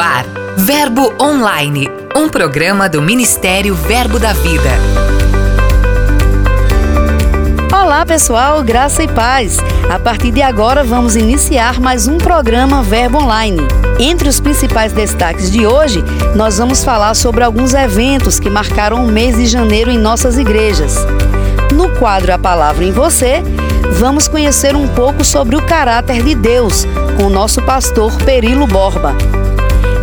ar, Verbo Online, um programa do Ministério Verbo da Vida. Olá pessoal, graça e paz. A partir de agora vamos iniciar mais um programa Verbo Online. Entre os principais destaques de hoje, nós vamos falar sobre alguns eventos que marcaram o mês de janeiro em nossas igrejas. No quadro A Palavra em Você, vamos conhecer um pouco sobre o caráter de Deus com o nosso pastor Perilo Borba.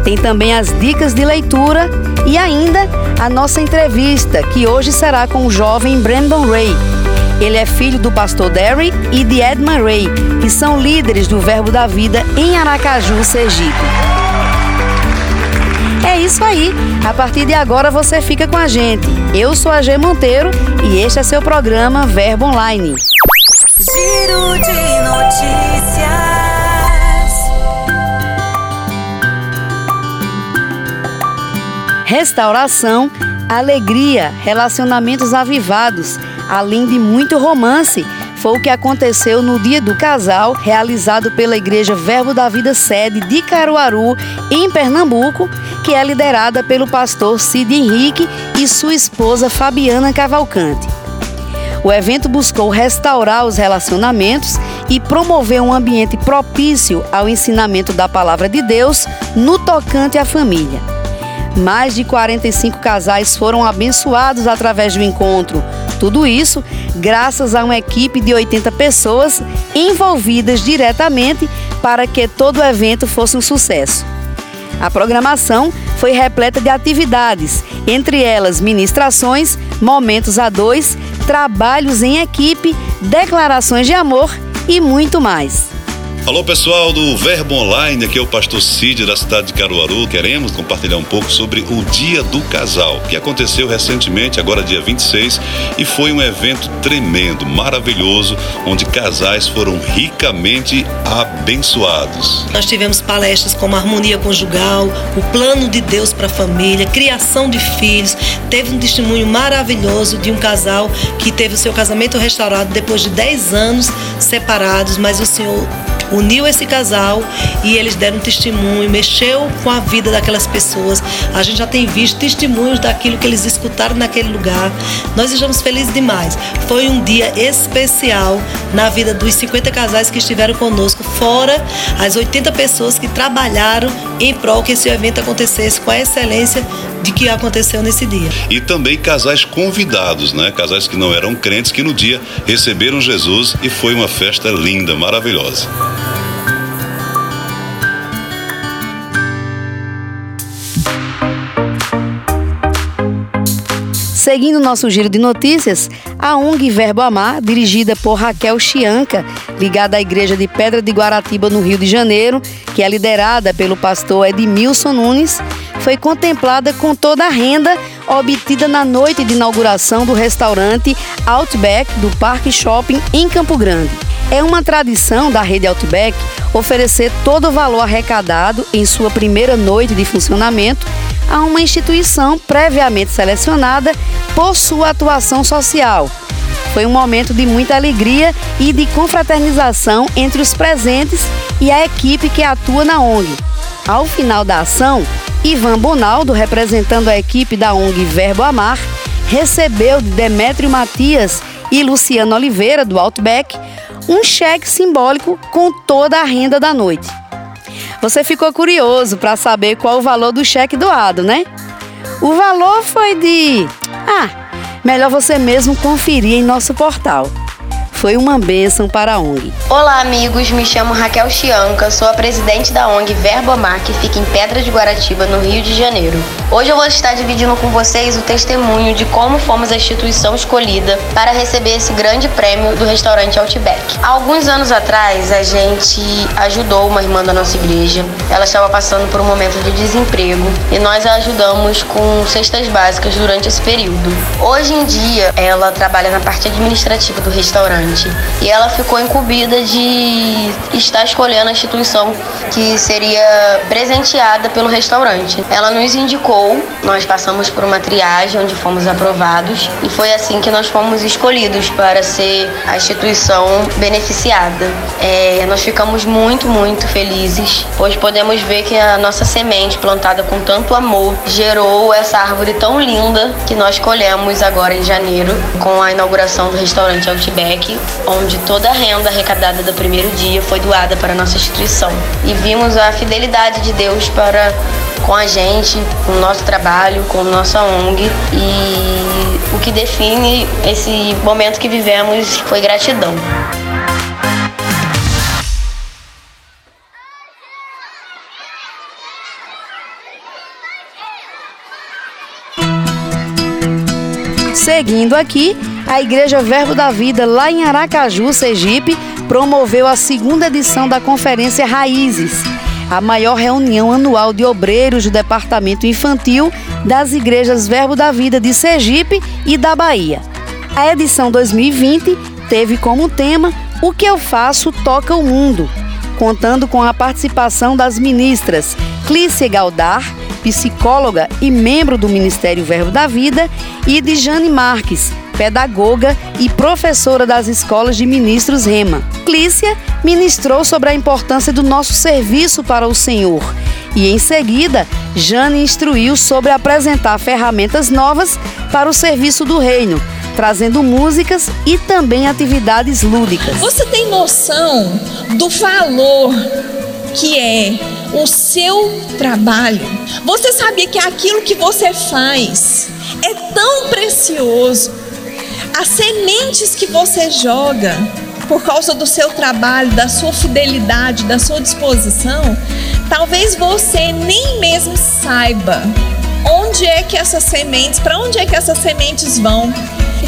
Tem também as dicas de leitura e ainda a nossa entrevista, que hoje será com o jovem Brandon Ray. Ele é filho do pastor Derry e de Edmund Ray, que são líderes do Verbo da Vida em Aracaju, Sergipe. É isso aí. A partir de agora você fica com a gente. Eu sou a G Monteiro e este é seu programa Verbo Online. Giro de notícias. Restauração, alegria, relacionamentos avivados, além de muito romance. Foi o que aconteceu no Dia do Casal, realizado pela Igreja Verbo da Vida Sede de Caruaru, em Pernambuco, que é liderada pelo pastor Cid Henrique e sua esposa Fabiana Cavalcante. O evento buscou restaurar os relacionamentos e promover um ambiente propício ao ensinamento da palavra de Deus no tocante à família. Mais de 45 casais foram abençoados através do encontro. Tudo isso graças a uma equipe de 80 pessoas envolvidas diretamente para que todo o evento fosse um sucesso. A programação foi repleta de atividades, entre elas ministrações, momentos a dois, trabalhos em equipe, declarações de amor e muito mais. Alô pessoal do Verbo Online, aqui é o pastor Cid da cidade de Caruaru. Queremos compartilhar um pouco sobre o Dia do Casal, que aconteceu recentemente, agora dia 26, e foi um evento tremendo, maravilhoso, onde casais foram ricamente abençoados. Nós tivemos palestras como harmonia conjugal, o plano de Deus para a família, criação de filhos. Teve um testemunho maravilhoso de um casal que teve o seu casamento restaurado depois de 10 anos separados, mas o Senhor uniu esse casal e eles deram testemunho, mexeu com a vida daquelas pessoas. A gente já tem visto testemunhos daquilo que eles escutaram naquele lugar. Nós estamos felizes demais. Foi um dia especial na vida dos 50 casais que estiveram conosco, fora as 80 pessoas que trabalharam em prol que esse evento acontecesse com a excelência de que aconteceu nesse dia. E também casais convidados, né? Casais que não eram crentes que no dia receberam Jesus e foi uma festa linda, maravilhosa. Seguindo nosso giro de notícias, a ONG Verbo Amar, dirigida por Raquel Chianca, ligada à Igreja de Pedra de Guaratiba, no Rio de Janeiro, que é liderada pelo pastor Edmilson Nunes, foi contemplada com toda a renda obtida na noite de inauguração do restaurante Outback do Parque Shopping em Campo Grande. É uma tradição da rede Outback oferecer todo o valor arrecadado em sua primeira noite de funcionamento a uma instituição previamente selecionada por sua atuação social. Foi um momento de muita alegria e de confraternização entre os presentes e a equipe que atua na ONG. Ao final da ação, Ivan Bonaldo, representando a equipe da ONG Verbo Amar, recebeu de Demétrio Matias e Luciano Oliveira, do Outback, um cheque simbólico com toda a renda da noite. Você ficou curioso para saber qual o valor do cheque doado, né? O valor foi de. Ah, melhor você mesmo conferir em nosso portal foi uma bênção para a ONG. Olá, amigos. Me chamo Raquel Chianca, sou a presidente da ONG Verbo Amar, que fica em Pedra de Guaratiba, no Rio de Janeiro. Hoje eu vou estar dividindo com vocês o testemunho de como fomos a instituição escolhida para receber esse grande prêmio do restaurante Outback. Há alguns anos atrás, a gente ajudou uma irmã da nossa igreja. Ela estava passando por um momento de desemprego e nós a ajudamos com cestas básicas durante esse período. Hoje em dia, ela trabalha na parte administrativa do restaurante gente. E ela ficou incumbida de estar escolhendo a instituição que seria presenteada pelo restaurante. Ela nos indicou, nós passamos por uma triagem onde fomos aprovados e foi assim que nós fomos escolhidos para ser a instituição beneficiada. É, nós ficamos muito, muito felizes, pois podemos ver que a nossa semente plantada com tanto amor gerou essa árvore tão linda que nós colhemos agora em janeiro com a inauguração do restaurante Outback, onde toda a renda arrecadada do primeiro dia foi doada para a nossa instituição. E vimos a fidelidade de Deus para com a gente, com o nosso trabalho, com nossa ONG e o que define esse momento que vivemos foi gratidão. Seguindo aqui, a Igreja Verbo da Vida, lá em Aracaju, Sergipe, promoveu a segunda edição da Conferência Raízes, a maior reunião anual de obreiros do Departamento Infantil das Igrejas Verbo da Vida de Sergipe e da Bahia. A edição 2020 teve como tema O que eu faço toca o mundo, contando com a participação das ministras Clícia Galdar, psicóloga e membro do Ministério Verbo da Vida, e de Jane Marques, pedagoga e professora das escolas de ministros Rema. Clícia ministrou sobre a importância do nosso serviço para o Senhor e, em seguida, Jane instruiu sobre apresentar ferramentas novas para o serviço do reino, trazendo músicas e também atividades lúdicas. Você tem noção do valor que é o seu trabalho? Você sabia que aquilo que você faz é tão precioso? As sementes que você joga por causa do seu trabalho, da sua fidelidade, da sua disposição, talvez você nem mesmo saiba onde é que essas sementes, para onde é que essas sementes vão.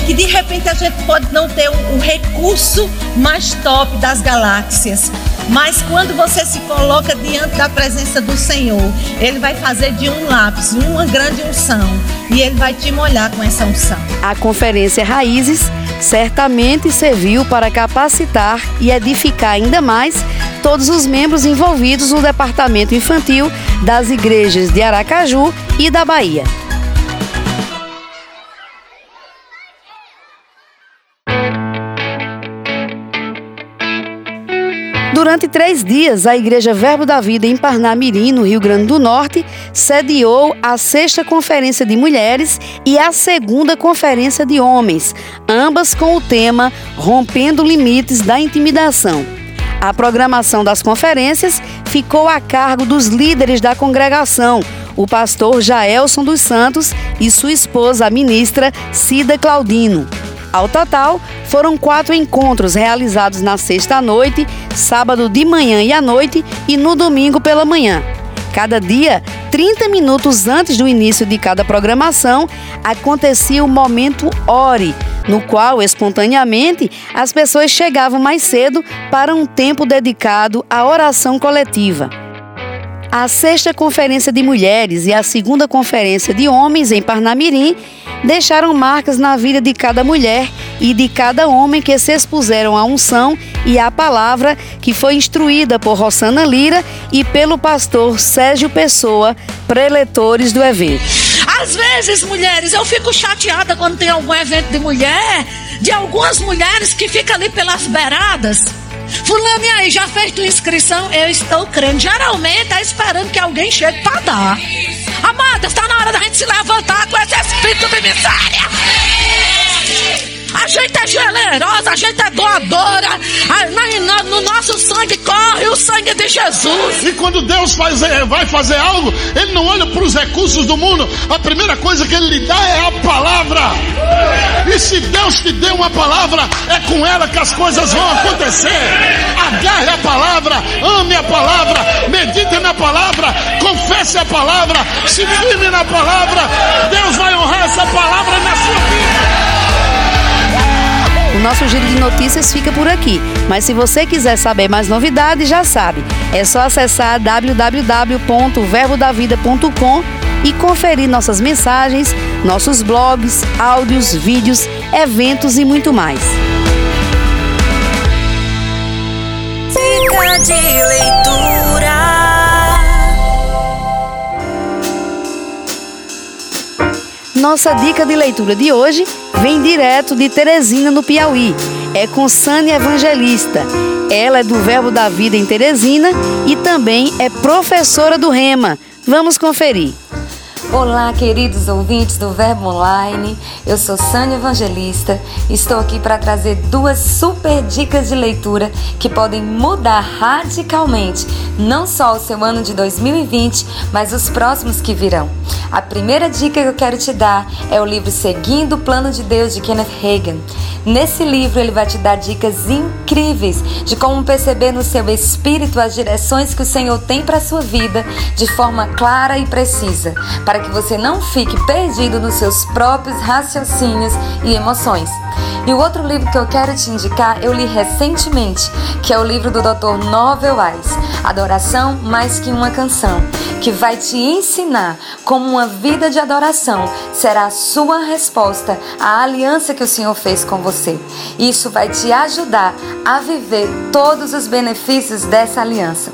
E de repente a gente pode não ter o um recurso mais top das galáxias, mas quando você se coloca diante da presença do Senhor, Ele vai fazer de um lápis uma grande unção e Ele vai te molhar com essa unção. A Conferência Raízes certamente serviu para capacitar e edificar ainda mais todos os membros envolvidos no departamento infantil das igrejas de Aracaju e da Bahia. Durante três dias, a Igreja Verbo da Vida em Parnamirim, no Rio Grande do Norte, sediou a sexta Conferência de Mulheres e a segunda Conferência de Homens, ambas com o tema Rompendo Limites da Intimidação. A programação das conferências ficou a cargo dos líderes da congregação, o pastor Jaelson dos Santos e sua esposa, a ministra Cida Claudino. Ao total, foram quatro encontros realizados na sexta noite, sábado de manhã e à noite e no domingo pela manhã. Cada dia, 30 minutos antes do início de cada programação, acontecia o momento Ore, no qual, espontaneamente, as pessoas chegavam mais cedo para um tempo dedicado à oração coletiva. A sexta conferência de mulheres e a segunda conferência de homens em Parnamirim deixaram marcas na vida de cada mulher e de cada homem que se expuseram à unção e à palavra que foi instruída por Rosana Lira e pelo pastor Sérgio Pessoa, preletores do evento. Às vezes, mulheres, eu fico chateada quando tem algum evento de mulher, de algumas mulheres que ficam ali pelas beiradas Fulano, e aí, já fez tua inscrição? Eu estou crendo. Geralmente está esperando que alguém chegue para dar. Amada, está na hora da gente se levantar com esse espírito de miséria. A gente é generosa, a gente é doadora. No nosso sangue corre o sangue de Jesus. E quando Deus faz, vai fazer algo, Ele não olha para os recursos do mundo. A primeira coisa que Ele lhe dá é a palavra. Se Deus te deu uma palavra, é com ela que as coisas vão acontecer. Agarre a palavra, ame a palavra, medite na palavra, confesse a palavra, se firme na palavra. Deus vai honrar essa palavra na sua vida. O nosso giro de notícias fica por aqui, mas se você quiser saber mais novidades, já sabe. É só acessar www.verbodavida.com e conferir nossas mensagens, nossos blogs, áudios, vídeos, eventos e muito mais. de leitura. Nossa dica de leitura de hoje vem direto de Teresina, no Piauí. É com Sânia Evangelista. Ela é do Verbo da Vida em Teresina e também é professora do Rema. Vamos conferir. Olá, queridos ouvintes do Verbo Online. Eu sou Sânia Evangelista. Estou aqui para trazer duas super dicas de leitura que podem mudar radicalmente não só o seu ano de 2020, mas os próximos que virão. A primeira dica que eu quero te dar é o livro Seguindo o Plano de Deus de Kenneth Hagan. Nesse livro ele vai te dar dicas incríveis de como perceber no seu espírito as direções que o Senhor tem para a sua vida de forma clara e precisa, para que você não fique perdido nos seus próprios raciocínios e emoções. E o outro livro que eu quero te indicar, eu li recentemente, que é o livro do Dr. Novel Wise, Adoração Mais Que Uma Canção, que vai te ensinar como uma vida de adoração será a sua resposta à aliança que o Senhor fez com você. Isso vai te ajudar a viver todos os benefícios dessa aliança.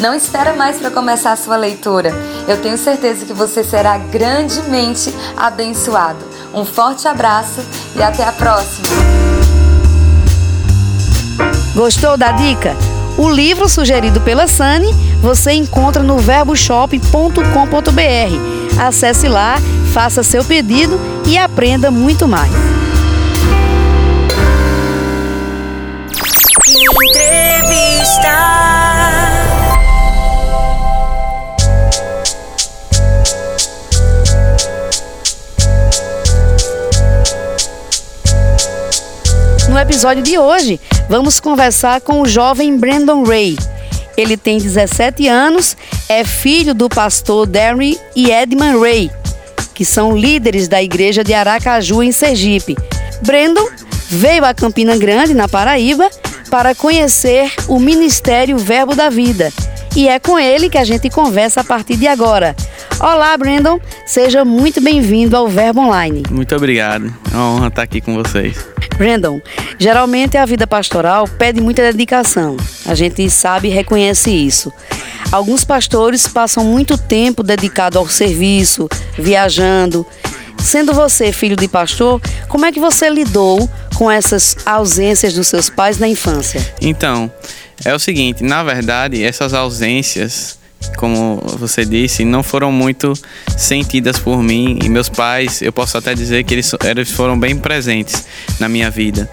Não espera mais para começar a sua leitura. Eu tenho certeza que você será grandemente abençoado. Um forte abraço e até a próxima. Gostou da dica? O livro sugerido pela Sani você encontra no verboshop.com.br. Acesse lá, faça seu pedido e aprenda muito mais. Entrevista. No episódio de hoje, vamos conversar com o jovem Brandon Ray. Ele tem 17 anos, é filho do pastor Darry e Edmund Ray, que são líderes da igreja de Aracaju, em Sergipe. Brandon veio a Campina Grande, na Paraíba, para conhecer o Ministério Verbo da Vida. E é com ele que a gente conversa a partir de agora. Olá, Brandon. Seja muito bem-vindo ao Verbo Online. Muito obrigado. É uma honra estar aqui com vocês. Brandon, geralmente a vida pastoral pede muita dedicação. A gente sabe e reconhece isso. Alguns pastores passam muito tempo dedicado ao serviço, viajando. Sendo você filho de pastor, como é que você lidou com essas ausências dos seus pais na infância? Então, é o seguinte, na verdade, essas ausências como você disse, não foram muito sentidas por mim e meus pais, eu posso até dizer que eles, eles foram bem presentes na minha vida.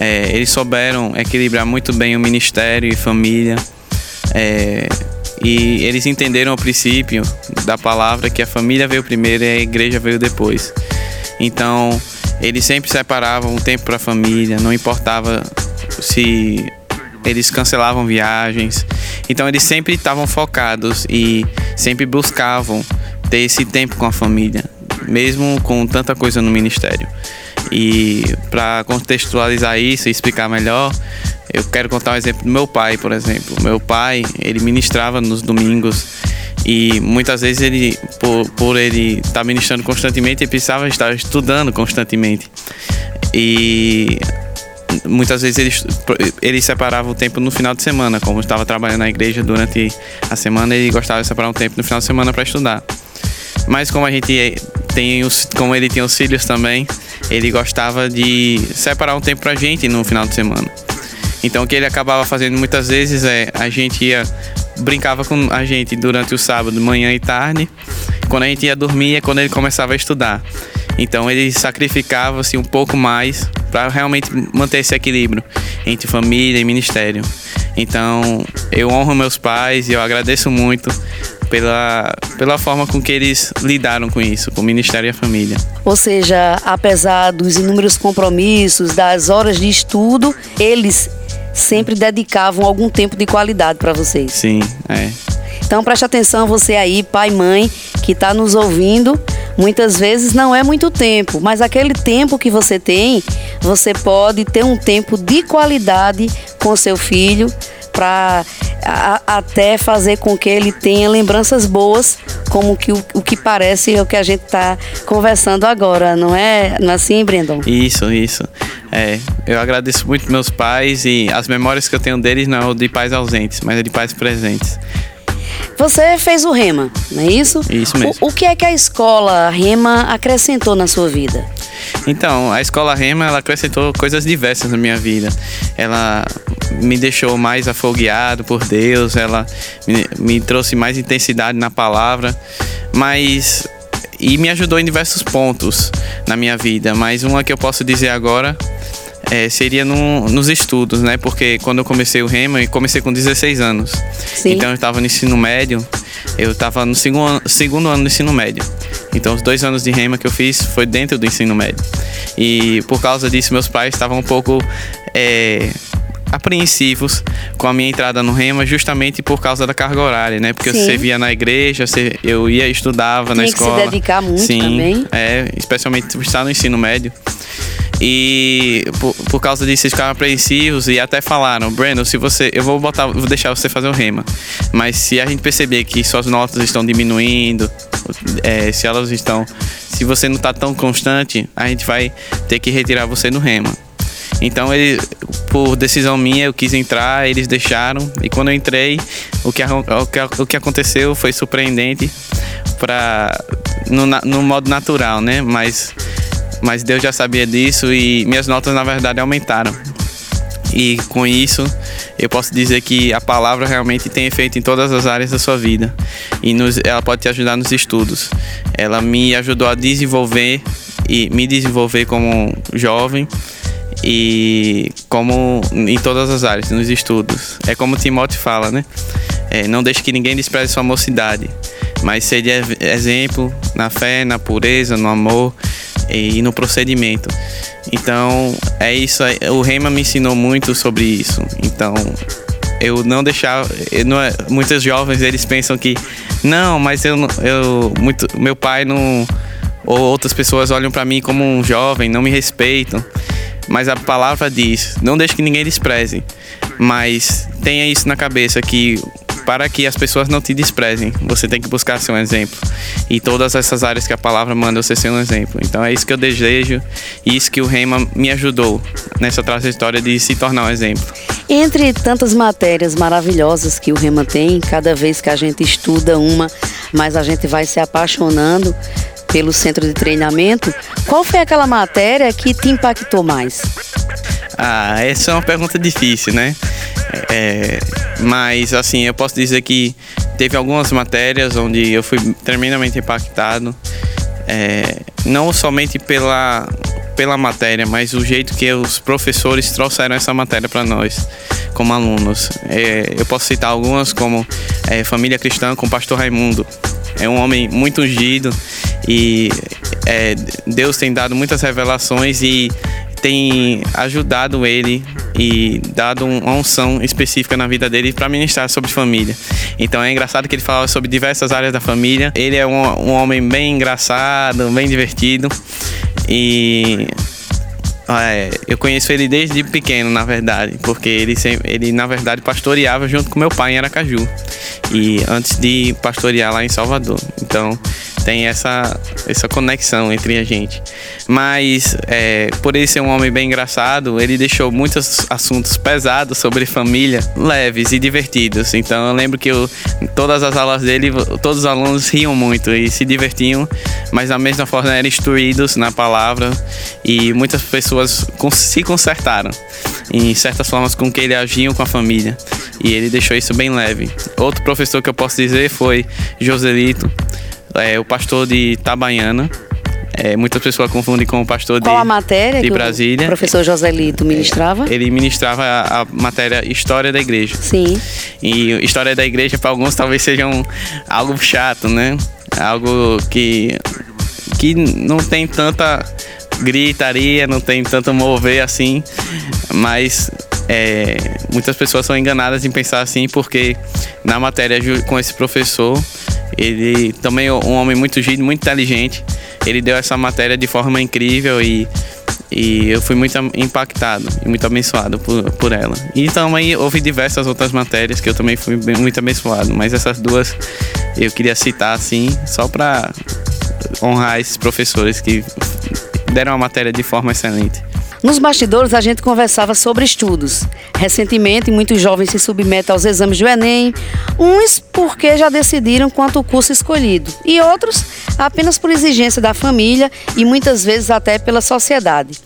É, eles souberam equilibrar muito bem o ministério e família. É, e eles entenderam o princípio da palavra que a família veio primeiro e a igreja veio depois. Então, eles sempre separavam um tempo para a família, não importava se eles cancelavam viagens. Então eles sempre estavam focados e sempre buscavam ter esse tempo com a família, mesmo com tanta coisa no ministério. E para contextualizar isso e explicar melhor, eu quero contar um exemplo do meu pai, por exemplo. Meu pai, ele ministrava nos domingos e muitas vezes ele, por, por ele estar tá ministrando constantemente, ele precisava estar estudando constantemente. E muitas vezes eles, eles separavam o tempo no final de semana, como estava trabalhando na igreja durante a semana, ele gostava de separar um tempo no final de semana para estudar. Mas como a gente tem os, como ele tinha os filhos também, ele gostava de separar um tempo para a gente no final de semana. Então o que ele acabava fazendo muitas vezes é a gente ia brincava com a gente durante o sábado, manhã e tarde. Quando a gente ia dormir é quando ele começava a estudar. Então ele sacrificava-se um pouco mais para realmente manter esse equilíbrio entre família e ministério. Então eu honro meus pais e eu agradeço muito pela, pela forma com que eles lidaram com isso, com o ministério e a família. Ou seja, apesar dos inúmeros compromissos, das horas de estudo, eles sempre dedicavam algum tempo de qualidade para vocês. Sim, é. Então preste atenção você aí, pai, mãe, que está nos ouvindo. Muitas vezes não é muito tempo, mas aquele tempo que você tem, você pode ter um tempo de qualidade com seu filho para até fazer com que ele tenha lembranças boas, como que o, o que parece é o que a gente está conversando agora, não é, não é assim, Brandon? Isso, isso. É, eu agradeço muito meus pais e as memórias que eu tenho deles não é de pais ausentes, mas é de pais presentes. Você fez o Rema, não é isso? Isso mesmo. O, o que é que a escola Rema acrescentou na sua vida? Então, a escola Rema ela acrescentou coisas diversas na minha vida. Ela me deixou mais afogueado por Deus, ela me, me trouxe mais intensidade na palavra, mas e me ajudou em diversos pontos na minha vida. Mas uma que eu posso dizer agora é, seria no, nos estudos, né? Porque quando eu comecei o Rema, eu comecei com 16 anos. Sim. Então eu estava no ensino médio, eu estava no segundo, segundo ano do ensino médio. Então os dois anos de Rema que eu fiz foi dentro do ensino médio. E por causa disso, meus pais estavam um pouco. É, apreensivos com a minha entrada no Rema justamente por causa da carga horária, né? Porque Sim. eu servia na igreja, eu ia estudava na Tinha que se escola. dedicar muito Sim, também. É, especialmente por estar no ensino médio. E por, por causa disso eles ficaram apreensivos e até falaram, Breno, se você. Eu vou botar, vou deixar você fazer o rema. Mas se a gente perceber que suas notas estão diminuindo, é, se elas estão. Se você não está tão constante, a gente vai ter que retirar você no rema. Então, ele, por decisão minha, eu quis entrar, eles deixaram. E quando eu entrei, o que, o que, o que aconteceu foi surpreendente pra, no, no modo natural, né? Mas, mas Deus já sabia disso e minhas notas, na verdade, aumentaram. E com isso, eu posso dizer que a palavra realmente tem efeito em todas as áreas da sua vida. E nos- ela pode te ajudar nos estudos. Ela me ajudou a desenvolver e me desenvolver como jovem e como em todas as áreas, nos estudos. É como Timóteo fala, né? É, não deixe que ninguém despreze sua mocidade, mas seja exemplo na fé, na pureza, no amor e no procedimento. Então, é isso. aí. O Rema me ensinou muito sobre isso. Então, eu não deixar. eu não é- muitos jovens eles pensam que não, mas eu, eu muito, meu pai não ou outras pessoas olham para mim como um jovem, não me respeitam. Mas a palavra diz: não deixe que ninguém despreze. Mas tenha isso na cabeça que para que as pessoas não te desprezem, você tem que buscar ser um exemplo. E todas essas áreas que a palavra manda você ser um exemplo. Então é isso que eu desejo e isso que o Rema me ajudou nessa trajetória de se tornar um exemplo. Entre tantas matérias maravilhosas que o Rema tem, cada vez que a gente estuda uma, mas a gente vai se apaixonando pelo centro de treinamento, qual foi aquela matéria que te impactou mais? Ah, essa é uma pergunta difícil, né? É, mas, assim, eu posso dizer que teve algumas matérias onde eu fui tremendamente impactado. é, não somente pela, pela matéria, mas o jeito que os professores trouxeram essa matéria para nós, como alunos. É, eu posso citar algumas, como é, Família Cristã com o Pastor Raimundo. É um homem muito ungido e é, Deus tem dado muitas revelações e tem ajudado ele e dado um- uma unção específica na vida dele para ministrar sobre família. Então é engraçado que ele fala sobre diversas áreas da família. Ele é um, um homem bem engraçado, bem divertido e é, eu conheço ele desde pequeno, na verdade, porque ele, ele na verdade pastoreava junto com meu pai em Aracaju e antes de pastorear lá em Salvador. Então tem essa, essa conexão entre a gente. Mas é, por ele ser um homem bem engraçado, ele deixou muitos assuntos pesados sobre família leves e divertidos. Então eu lembro que eu, todas as aulas dele, todos os alunos riam muito e se divertiam, mas da mesma forma eram instruídos na palavra e muitas pessoas se consertaram em certas formas com que ele agiam com a família e ele deixou isso bem leve. Outro professor que eu posso dizer foi Joselito, é, o pastor de Itabaiana. É, muitas pessoas confundem com o pastor Qual de, a matéria de Brasília. o professor Joselito ministrava? Ele ministrava a, a matéria História da Igreja. Sim. E História da Igreja, para alguns, talvez seja um, algo chato, né? Algo que, que não tem tanta gritaria, não tem tanto mover assim, mas é, muitas pessoas são enganadas em pensar assim, porque na matéria com esse professor, ele também é um homem muito giro, muito inteligente, ele deu essa matéria de forma incrível e E eu fui muito impactado e muito abençoado por, por ela. E também houve diversas outras matérias que eu também fui muito abençoado, mas essas duas eu queria citar assim, só para honrar esses professores que deram a matéria de forma excelente. Nos bastidores, a gente conversava sobre estudos. Recentemente, muitos jovens se submetem aos exames do Enem, uns porque já decidiram quanto o curso escolhido, e outros apenas por exigência da família e muitas vezes até pela sociedade.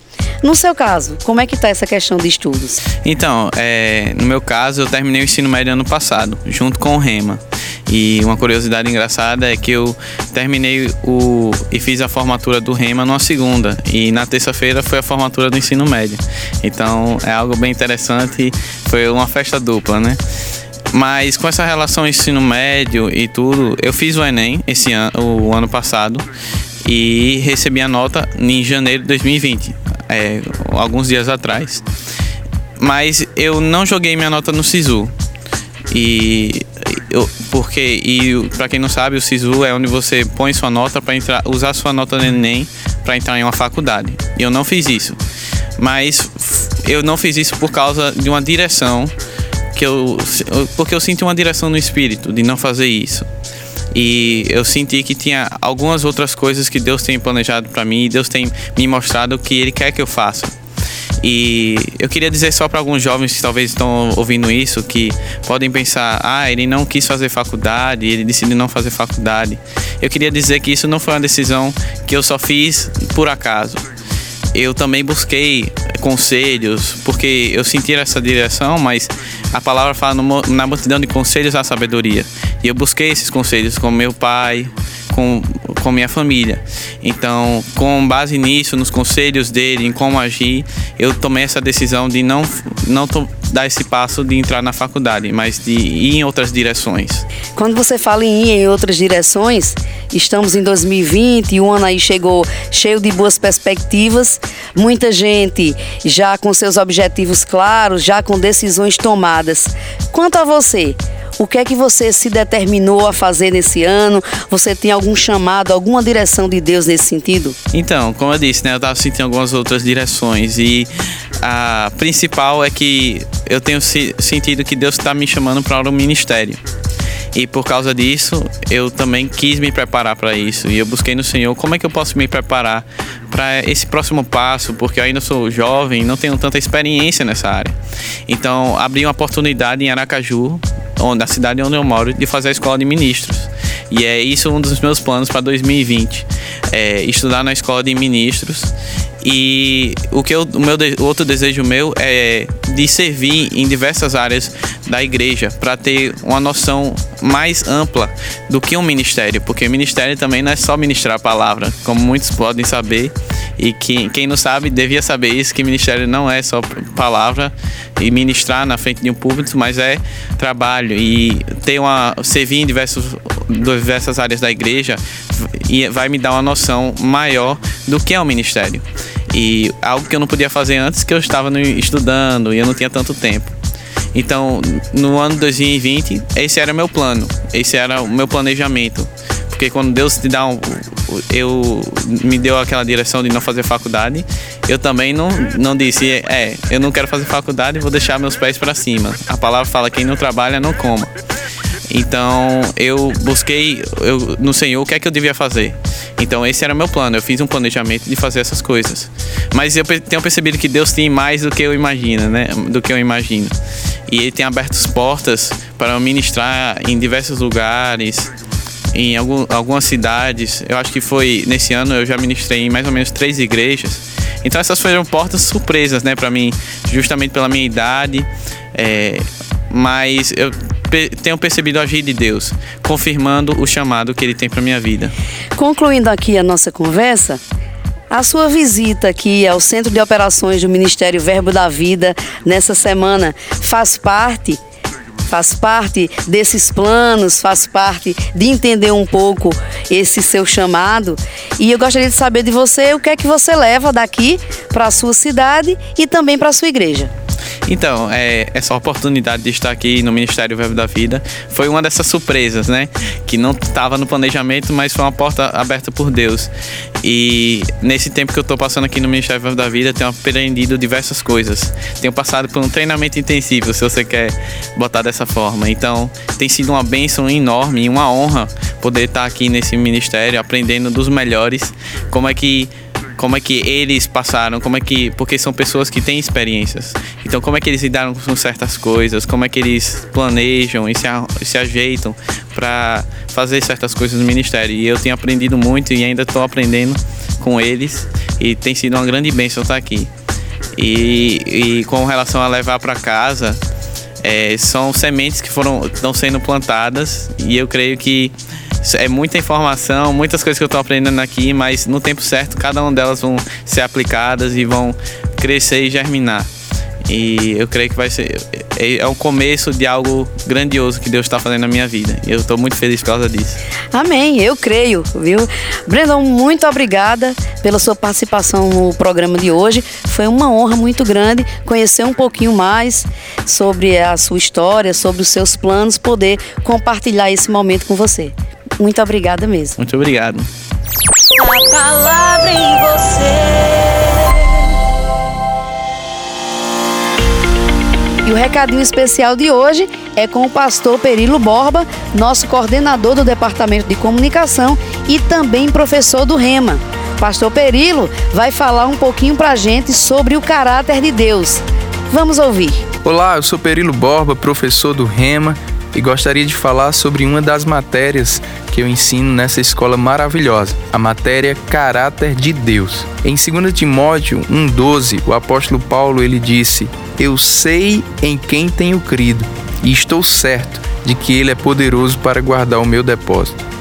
No seu caso, como é que está essa questão de estudos? Então, é, no meu caso, eu terminei o ensino médio ano passado, junto com o REMA. E uma curiosidade engraçada é que eu terminei o e fiz a formatura do Rema numa segunda e na terça-feira foi a formatura do ensino médio. Então é algo bem interessante, foi uma festa dupla, né? Mas com essa relação ensino médio e tudo, eu fiz o ENEM esse ano, o ano passado e recebi a nota em janeiro de 2020, é, alguns dias atrás. Mas eu não joguei minha nota no SISU. E eu, porque e para quem não sabe, o SISU é onde você põe sua nota para usar sua nota do ENEM para entrar em uma faculdade. E eu não fiz isso. Mas eu não fiz isso por causa de uma direção que eu porque eu senti uma direção no espírito de não fazer isso. E eu senti que tinha algumas outras coisas que Deus tem planejado para mim e Deus tem me mostrado que ele quer que eu faça. E eu queria dizer só para alguns jovens que talvez estão ouvindo isso, que podem pensar: ah, ele não quis fazer faculdade, ele decidiu não fazer faculdade. Eu queria dizer que isso não foi uma decisão que eu só fiz por acaso. Eu também busquei conselhos, porque eu senti essa direção, mas a palavra fala no, na multidão de conselhos a sabedoria. E eu busquei esses conselhos com meu pai, com, com minha família. Então, com base nisso, nos conselhos dele, em como agir, eu tomei essa decisão de não, não dar esse passo de entrar na faculdade, mas de ir em outras direções. Quando você fala em ir em outras direções, estamos em 2020 e o ano aí chegou cheio de boas perspectivas, muita gente já com seus objetivos claros, já com decisões tomadas. Quanto a você, o que é que você se determinou a fazer nesse ano? Você tem algum chamado, alguma direção de Deus nesse sentido? Então, como eu disse, né, eu estava sentindo algumas outras direções e a principal é que eu tenho sentido que Deus está me chamando para o ministério. E por causa disso, eu também quis me preparar para isso. E eu busquei no Senhor como é que eu posso me preparar para esse próximo passo, porque eu ainda sou jovem, não tenho tanta experiência nessa área. Então, abri uma oportunidade em Aracaju, na cidade onde eu moro, de fazer a escola de ministros. E é isso um dos meus planos para 2020, é estudar na escola de ministros. E o que eu, o meu o outro desejo meu é de servir em diversas áreas da igreja para ter uma noção mais ampla do que um ministério, porque ministério também não é só ministrar a palavra, como muitos podem saber. E que, quem não sabe devia saber isso, que ministério não é só palavra e ministrar na frente de um público, mas é trabalho e ter uma servir em diversos, diversas áreas da igreja e vai me dar uma noção maior do que é o ministério. E algo que eu não podia fazer antes que eu estava estudando e eu não tinha tanto tempo. Então, no ano 2020, esse era meu plano, esse era o meu planejamento. Porque quando Deus te dá um, eu me deu aquela direção de não fazer faculdade, eu também não, não disse, é, eu não quero fazer faculdade, vou deixar meus pés para cima. A palavra fala quem não trabalha não coma. Então eu busquei eu, no Senhor o que é que eu devia fazer. Então esse era meu plano. Eu fiz um planejamento de fazer essas coisas. Mas eu tenho percebido que Deus tem mais do que eu imagino, né? Do que eu imagino. E Ele tem aberto as portas para eu ministrar em diversos lugares, em algum, algumas cidades. Eu acho que foi nesse ano eu já ministrei em mais ou menos três igrejas. Então essas foram portas surpresas, né, para mim, justamente pela minha idade. É, mas eu tenho percebido a agir de Deus, confirmando o chamado que Ele tem para minha vida. Concluindo aqui a nossa conversa, a sua visita aqui ao Centro de Operações do Ministério Verbo da Vida nessa semana faz parte faz parte desses planos, faz parte de entender um pouco esse seu chamado. E eu gostaria de saber de você o que é que você leva daqui para a sua cidade e também para a sua igreja. Então, é, essa oportunidade de estar aqui no Ministério Verbo da Vida foi uma dessas surpresas, né? Que não estava no planejamento, mas foi uma porta aberta por Deus. E nesse tempo que eu estou passando aqui no Ministério Verbo da Vida, tenho aprendido diversas coisas. Tenho passado por um treinamento intensivo, se você quer botar dessa forma. Então, tem sido uma bênção enorme e uma honra poder estar aqui nesse ministério, aprendendo dos melhores, como é que como é que eles passaram, como é que. Porque são pessoas que têm experiências. Então, como é que eles lidaram com certas coisas, como é que eles planejam e se, se ajeitam para fazer certas coisas no ministério. E eu tenho aprendido muito e ainda estou aprendendo com eles. E tem sido uma grande bênção estar aqui. E, e com relação a levar para casa, é, são sementes que foram estão sendo plantadas e eu creio que é muita informação, muitas coisas que eu estou aprendendo aqui, mas no tempo certo cada uma delas vão ser aplicadas e vão crescer e germinar. E eu creio que vai ser é, é o começo de algo grandioso que Deus está fazendo na minha vida. E eu estou muito feliz por causa disso. Amém, eu creio, viu? Brendon, muito obrigada pela sua participação no programa de hoje. Foi uma honra muito grande conhecer um pouquinho mais sobre a sua história, sobre os seus planos, poder compartilhar esse momento com você. Muito obrigada mesmo. Muito obrigado. A palavra em você. E o recadinho especial de hoje é com o pastor Perilo Borba, nosso coordenador do Departamento de Comunicação e também professor do Rema. Pastor Perilo vai falar um pouquinho pra gente sobre o caráter de Deus. Vamos ouvir. Olá, eu sou Perilo Borba, professor do Rema e gostaria de falar sobre uma das matérias que eu ensino nessa escola maravilhosa, a matéria Caráter de Deus. Em 2 Timóteo 1:12, o apóstolo Paulo ele disse: "Eu sei em quem tenho crido e estou certo de que ele é poderoso para guardar o meu depósito."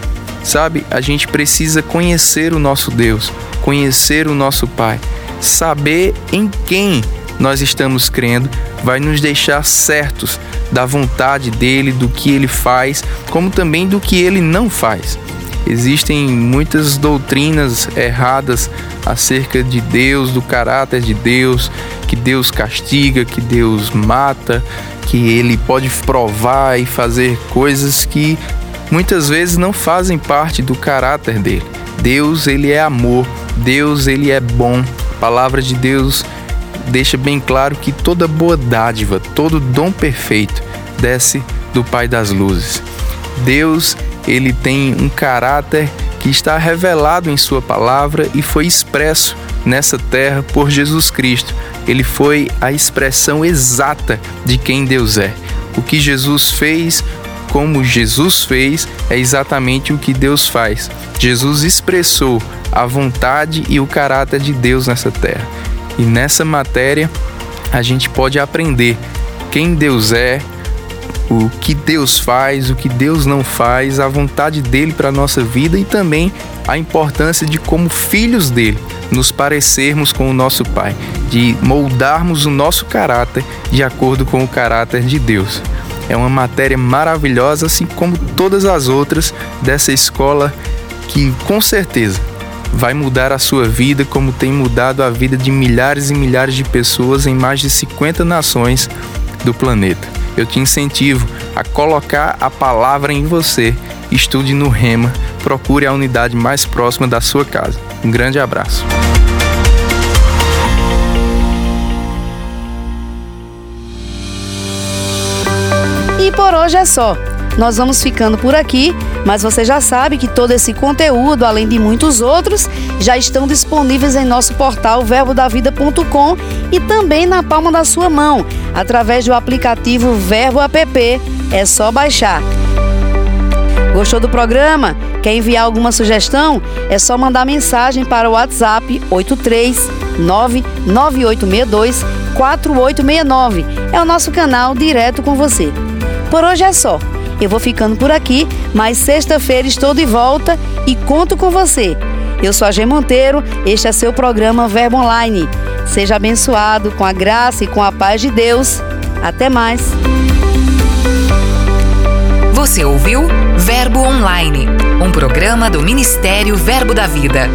Sabe, a gente precisa conhecer o nosso Deus, conhecer o nosso Pai, saber em quem nós estamos crendo vai nos deixar certos da vontade dele, do que ele faz, como também do que ele não faz. Existem muitas doutrinas erradas acerca de Deus, do caráter de Deus, que Deus castiga, que Deus mata, que ele pode provar e fazer coisas que muitas vezes não fazem parte do caráter dele. Deus, ele é amor, Deus, ele é bom. A palavra de Deus deixa bem claro que toda boa dádiva, todo dom perfeito desce do Pai das Luzes. Deus, ele tem um caráter que está revelado em sua palavra e foi expresso nessa terra por Jesus Cristo. Ele foi a expressão exata de quem Deus é. O que Jesus fez, como Jesus fez, é exatamente o que Deus faz. Jesus expressou a vontade e o caráter de Deus nessa terra. E nessa matéria a gente pode aprender quem Deus é, o que Deus faz, o que Deus não faz, a vontade dele para a nossa vida e também a importância de, como filhos dele, nos parecermos com o nosso Pai, de moldarmos o nosso caráter de acordo com o caráter de Deus. É uma matéria maravilhosa, assim como todas as outras dessa escola, que com certeza vai mudar a sua vida, como tem mudado a vida de milhares e milhares de pessoas em mais de 50 nações do planeta. Eu te incentivo a colocar a palavra em você. Estude no Rema, procure a unidade mais próxima da sua casa. Um grande abraço. E por hoje é só. Nós vamos ficando por aqui, mas você já sabe que todo esse conteúdo, além de muitos outros, já estão disponíveis em nosso portal verbodavida.com e também na palma da sua mão, através do aplicativo Verbo App. É só baixar. Gostou do programa? Quer enviar alguma sugestão? É só mandar mensagem para o WhatsApp 8399862 4869. É o nosso canal direto com você. Por hoje é só. Eu vou ficando por aqui, mas sexta-feira estou de volta e conto com você. Eu sou a G Monteiro, este é seu programa Verbo Online. Seja abençoado com a graça e com a paz de Deus. Até mais. Você ouviu Verbo Online, um programa do Ministério Verbo da Vida.